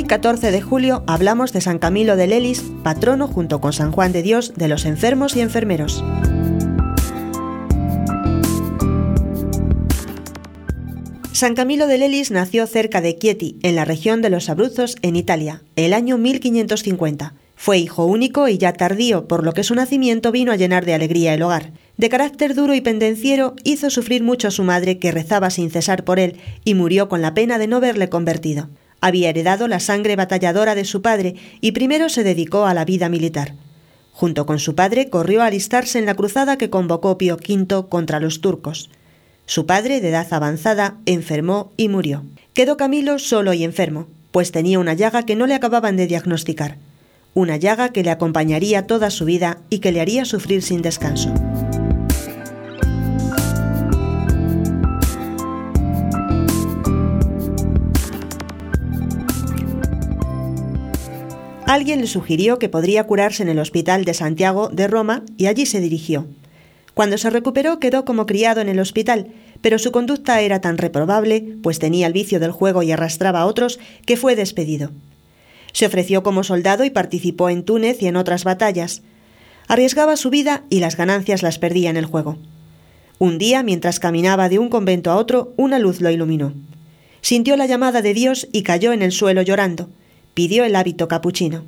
14 de julio hablamos de San Camilo de Lelis, patrono junto con San Juan de Dios de los enfermos y enfermeros. San Camilo de Lelis nació cerca de Chieti, en la región de los Abruzos, en Italia, el año 1550. Fue hijo único y ya tardío, por lo que su nacimiento vino a llenar de alegría el hogar. De carácter duro y pendenciero, hizo sufrir mucho a su madre, que rezaba sin cesar por él, y murió con la pena de no verle convertido. Había heredado la sangre batalladora de su padre y primero se dedicó a la vida militar. Junto con su padre corrió a alistarse en la cruzada que convocó Pío V contra los turcos. Su padre, de edad avanzada, enfermó y murió. Quedó Camilo solo y enfermo, pues tenía una llaga que no le acababan de diagnosticar, una llaga que le acompañaría toda su vida y que le haría sufrir sin descanso. Alguien le sugirió que podría curarse en el Hospital de Santiago de Roma y allí se dirigió. Cuando se recuperó quedó como criado en el hospital, pero su conducta era tan reprobable, pues tenía el vicio del juego y arrastraba a otros, que fue despedido. Se ofreció como soldado y participó en Túnez y en otras batallas. Arriesgaba su vida y las ganancias las perdía en el juego. Un día, mientras caminaba de un convento a otro, una luz lo iluminó. Sintió la llamada de Dios y cayó en el suelo llorando. Pidió el hábito capuchino.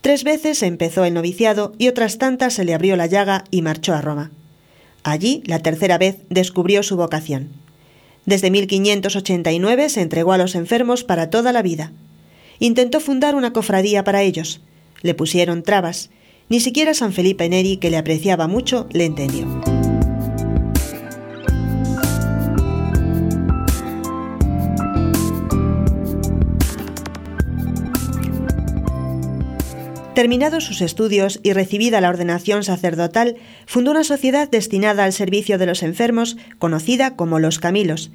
Tres veces empezó el noviciado y otras tantas se le abrió la llaga y marchó a Roma. Allí, la tercera vez, descubrió su vocación. Desde 1589 se entregó a los enfermos para toda la vida. Intentó fundar una cofradía para ellos. Le pusieron trabas. Ni siquiera San Felipe Neri, que le apreciaba mucho, le entendió. Terminados sus estudios y recibida la ordenación sacerdotal, fundó una sociedad destinada al servicio de los enfermos, conocida como los Camilos.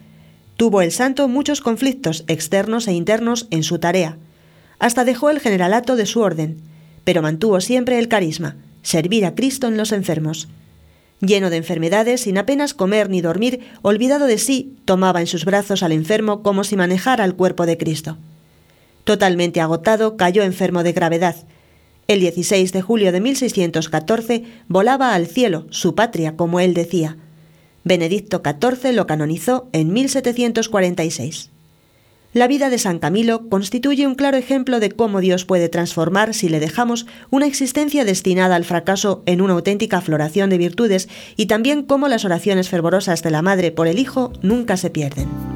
Tuvo el santo muchos conflictos externos e internos en su tarea. Hasta dejó el generalato de su orden, pero mantuvo siempre el carisma, servir a Cristo en los enfermos. Lleno de enfermedades, sin apenas comer ni dormir, olvidado de sí, tomaba en sus brazos al enfermo como si manejara el cuerpo de Cristo. Totalmente agotado, cayó enfermo de gravedad, el 16 de julio de 1614 volaba al cielo, su patria, como él decía. Benedicto XIV lo canonizó en 1746. La vida de San Camilo constituye un claro ejemplo de cómo Dios puede transformar si le dejamos una existencia destinada al fracaso en una auténtica floración de virtudes y también cómo las oraciones fervorosas de la Madre por el Hijo nunca se pierden.